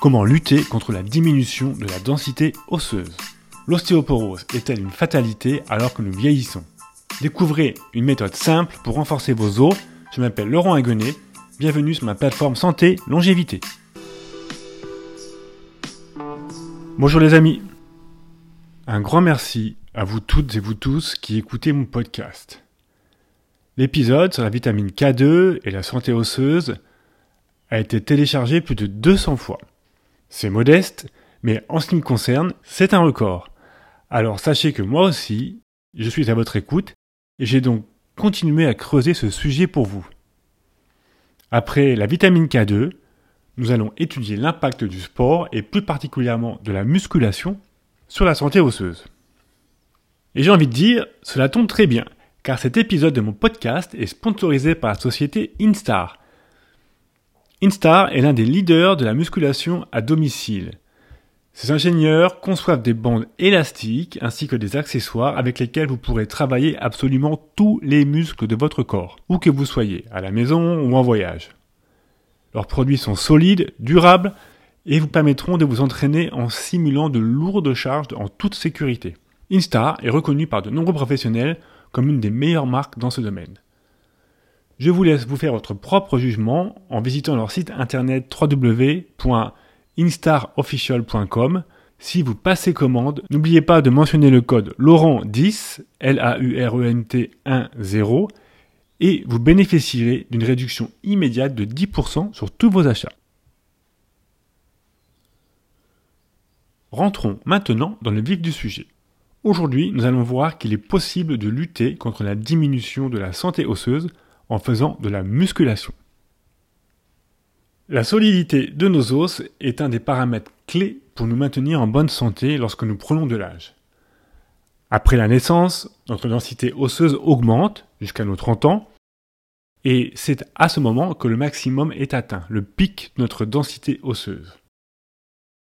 Comment lutter contre la diminution de la densité osseuse? L'ostéoporose est-elle une fatalité alors que nous vieillissons? Découvrez une méthode simple pour renforcer vos os. Je m'appelle Laurent Aguenet. Bienvenue sur ma plateforme Santé Longévité. Bonjour les amis. Un grand merci à vous toutes et vous tous qui écoutez mon podcast. L'épisode sur la vitamine K2 et la santé osseuse a été téléchargé plus de 200 fois. C'est modeste, mais en ce qui me concerne, c'est un record. Alors sachez que moi aussi, je suis à votre écoute et j'ai donc continué à creuser ce sujet pour vous. Après la vitamine K2, nous allons étudier l'impact du sport et plus particulièrement de la musculation sur la santé osseuse. Et j'ai envie de dire, cela tombe très bien, car cet épisode de mon podcast est sponsorisé par la société Instar. Instar est l'un des leaders de la musculation à domicile. Ces ingénieurs conçoivent des bandes élastiques ainsi que des accessoires avec lesquels vous pourrez travailler absolument tous les muscles de votre corps, où que vous soyez, à la maison ou en voyage. Leurs produits sont solides, durables et vous permettront de vous entraîner en simulant de lourdes charges en toute sécurité. Instar est reconnu par de nombreux professionnels comme une des meilleures marques dans ce domaine. Je vous laisse vous faire votre propre jugement en visitant leur site internet www.instarofficial.com. Si vous passez commande, n'oubliez pas de mentionner le code Laurent10, L-A-U-R-E-N-T 10, et vous bénéficierez d'une réduction immédiate de 10% sur tous vos achats. Rentrons maintenant dans le vif du sujet. Aujourd'hui, nous allons voir qu'il est possible de lutter contre la diminution de la santé osseuse en faisant de la musculation. La solidité de nos os est un des paramètres clés pour nous maintenir en bonne santé lorsque nous prenons de l'âge. Après la naissance, notre densité osseuse augmente jusqu'à nos 30 ans, et c'est à ce moment que le maximum est atteint, le pic de notre densité osseuse.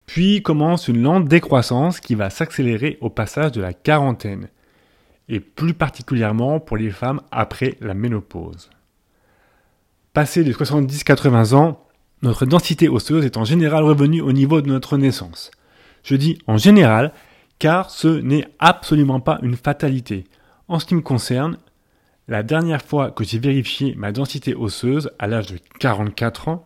Puis commence une lente décroissance qui va s'accélérer au passage de la quarantaine, et plus particulièrement pour les femmes après la ménopause. Passé les 70-80 ans, notre densité osseuse est en général revenue au niveau de notre naissance. Je dis en général car ce n'est absolument pas une fatalité. En ce qui me concerne, la dernière fois que j'ai vérifié ma densité osseuse à l'âge de 44 ans,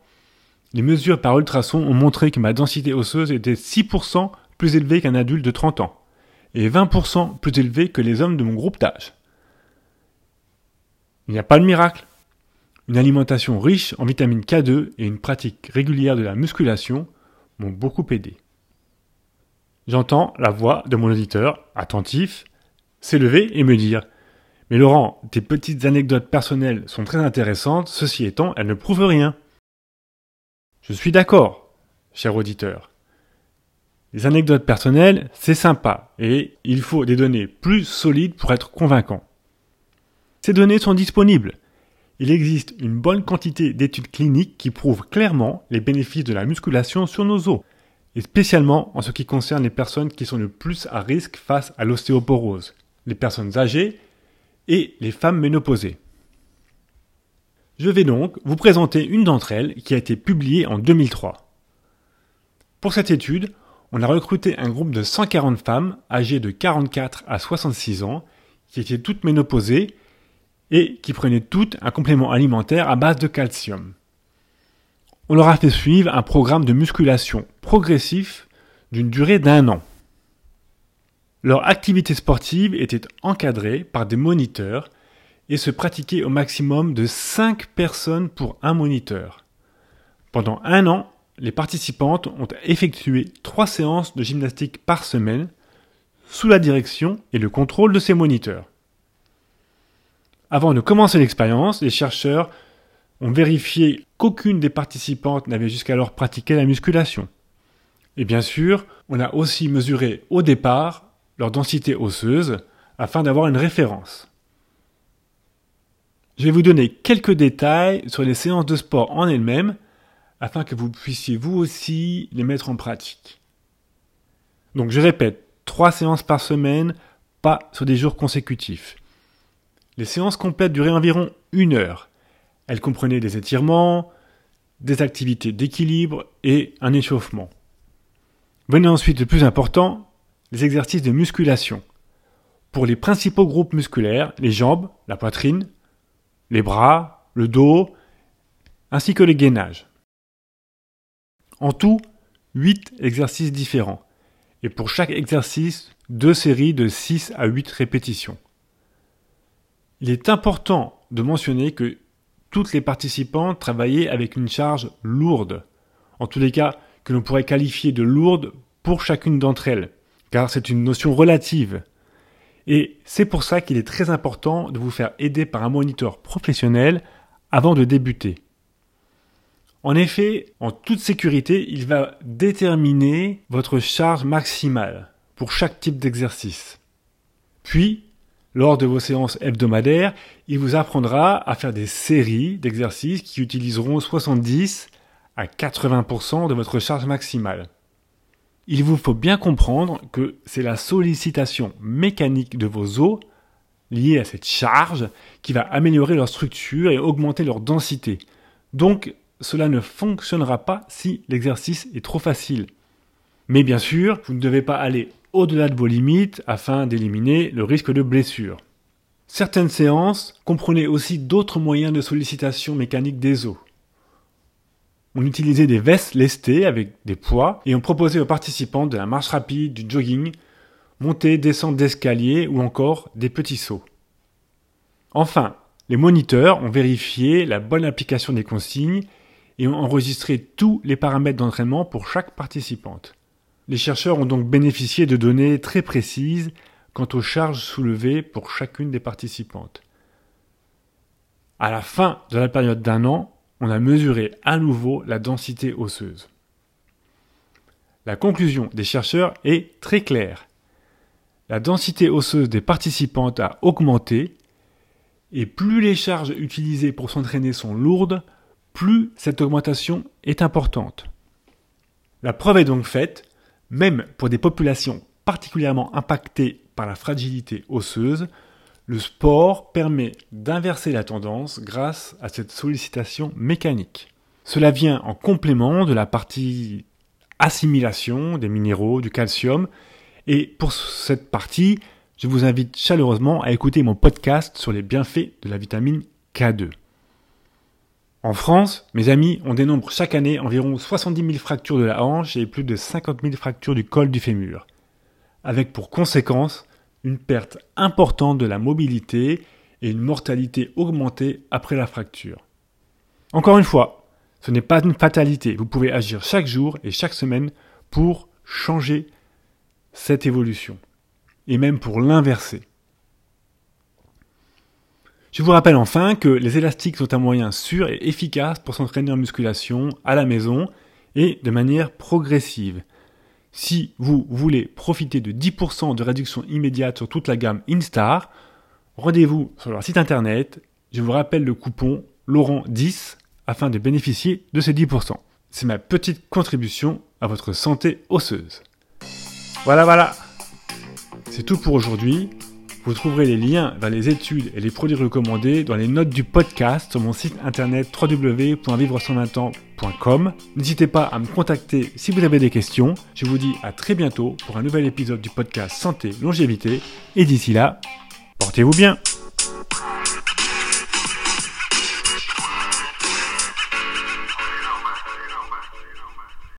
les mesures par ultrason ont montré que ma densité osseuse était 6% plus élevée qu'un adulte de 30 ans et 20% plus élevée que les hommes de mon groupe d'âge. Il n'y a pas de miracle. Une alimentation riche en vitamine K2 et une pratique régulière de la musculation m'ont beaucoup aidé. J'entends la voix de mon auditeur, attentif, s'élever et me dire Mais Laurent, tes petites anecdotes personnelles sont très intéressantes, ceci étant, elles ne prouvent rien. Je suis d'accord, cher auditeur. Les anecdotes personnelles, c'est sympa, et il faut des données plus solides pour être convaincant. Ces données sont disponibles. Il existe une bonne quantité d'études cliniques qui prouvent clairement les bénéfices de la musculation sur nos os, et spécialement en ce qui concerne les personnes qui sont le plus à risque face à l'ostéoporose, les personnes âgées et les femmes ménopausées. Je vais donc vous présenter une d'entre elles qui a été publiée en 2003. Pour cette étude, on a recruté un groupe de 140 femmes âgées de 44 à 66 ans qui étaient toutes ménopausées et qui prenaient toutes un complément alimentaire à base de calcium. On leur a fait suivre un programme de musculation progressif d'une durée d'un an. Leur activité sportive était encadrée par des moniteurs et se pratiquer au maximum de 5 personnes pour un moniteur. Pendant un an, les participantes ont effectué 3 séances de gymnastique par semaine sous la direction et le contrôle de ces moniteurs. Avant de commencer l'expérience, les chercheurs ont vérifié qu'aucune des participantes n'avait jusqu'alors pratiqué la musculation. Et bien sûr, on a aussi mesuré au départ leur densité osseuse afin d'avoir une référence. Je vais vous donner quelques détails sur les séances de sport en elles-mêmes afin que vous puissiez vous aussi les mettre en pratique. Donc je répète, trois séances par semaine, pas sur des jours consécutifs. Les séances complètes duraient environ une heure. Elles comprenaient des étirements, des activités d'équilibre et un échauffement. Venez ensuite le plus important, les exercices de musculation. Pour les principaux groupes musculaires, les jambes, la poitrine, les bras, le dos, ainsi que les gainages. En tout, 8 exercices différents. Et pour chaque exercice, deux séries de 6 à 8 répétitions. Il est important de mentionner que toutes les participantes travaillaient avec une charge lourde. En tous les cas, que l'on pourrait qualifier de lourde pour chacune d'entre elles, car c'est une notion relative. Et c'est pour ça qu'il est très important de vous faire aider par un moniteur professionnel avant de débuter. En effet, en toute sécurité, il va déterminer votre charge maximale pour chaque type d'exercice. Puis, lors de vos séances hebdomadaires, il vous apprendra à faire des séries d'exercices qui utiliseront 70 à 80% de votre charge maximale. Il vous faut bien comprendre que c'est la sollicitation mécanique de vos os liée à cette charge qui va améliorer leur structure et augmenter leur densité. Donc cela ne fonctionnera pas si l'exercice est trop facile. Mais bien sûr, vous ne devez pas aller au-delà de vos limites afin d'éliminer le risque de blessure. Certaines séances comprenaient aussi d'autres moyens de sollicitation mécanique des os. On utilisait des vestes lestées avec des poids et on proposait aux participants de la marche rapide, du jogging, montée, descente d'escalier ou encore des petits sauts. Enfin, les moniteurs ont vérifié la bonne application des consignes et ont enregistré tous les paramètres d'entraînement pour chaque participante. Les chercheurs ont donc bénéficié de données très précises quant aux charges soulevées pour chacune des participantes. À la fin de la période d'un an, on a mesuré à nouveau la densité osseuse. La conclusion des chercheurs est très claire. La densité osseuse des participantes a augmenté et plus les charges utilisées pour s'entraîner sont lourdes, plus cette augmentation est importante. La preuve est donc faite, même pour des populations particulièrement impactées par la fragilité osseuse, le sport permet d'inverser la tendance grâce à cette sollicitation mécanique. Cela vient en complément de la partie assimilation des minéraux, du calcium, et pour cette partie, je vous invite chaleureusement à écouter mon podcast sur les bienfaits de la vitamine K2. En France, mes amis, on dénombre chaque année environ 70 000 fractures de la hanche et plus de 50 000 fractures du col du fémur, avec pour conséquence une perte importante de la mobilité et une mortalité augmentée après la fracture. Encore une fois, ce n'est pas une fatalité, vous pouvez agir chaque jour et chaque semaine pour changer cette évolution, et même pour l'inverser. Je vous rappelle enfin que les élastiques sont un moyen sûr et efficace pour s'entraîner en musculation à la maison et de manière progressive. Si vous voulez profiter de 10% de réduction immédiate sur toute la gamme Instar, rendez-vous sur leur site internet. Je vous rappelle le coupon Laurent10 afin de bénéficier de ces 10%. C'est ma petite contribution à votre santé osseuse. Voilà, voilà. C'est tout pour aujourd'hui. Vous trouverez les liens vers les études et les produits recommandés dans les notes du podcast sur mon site internet www.vivre120ans.com. N'hésitez pas à me contacter si vous avez des questions. Je vous dis à très bientôt pour un nouvel épisode du podcast Santé Longévité. Et d'ici là, portez-vous bien.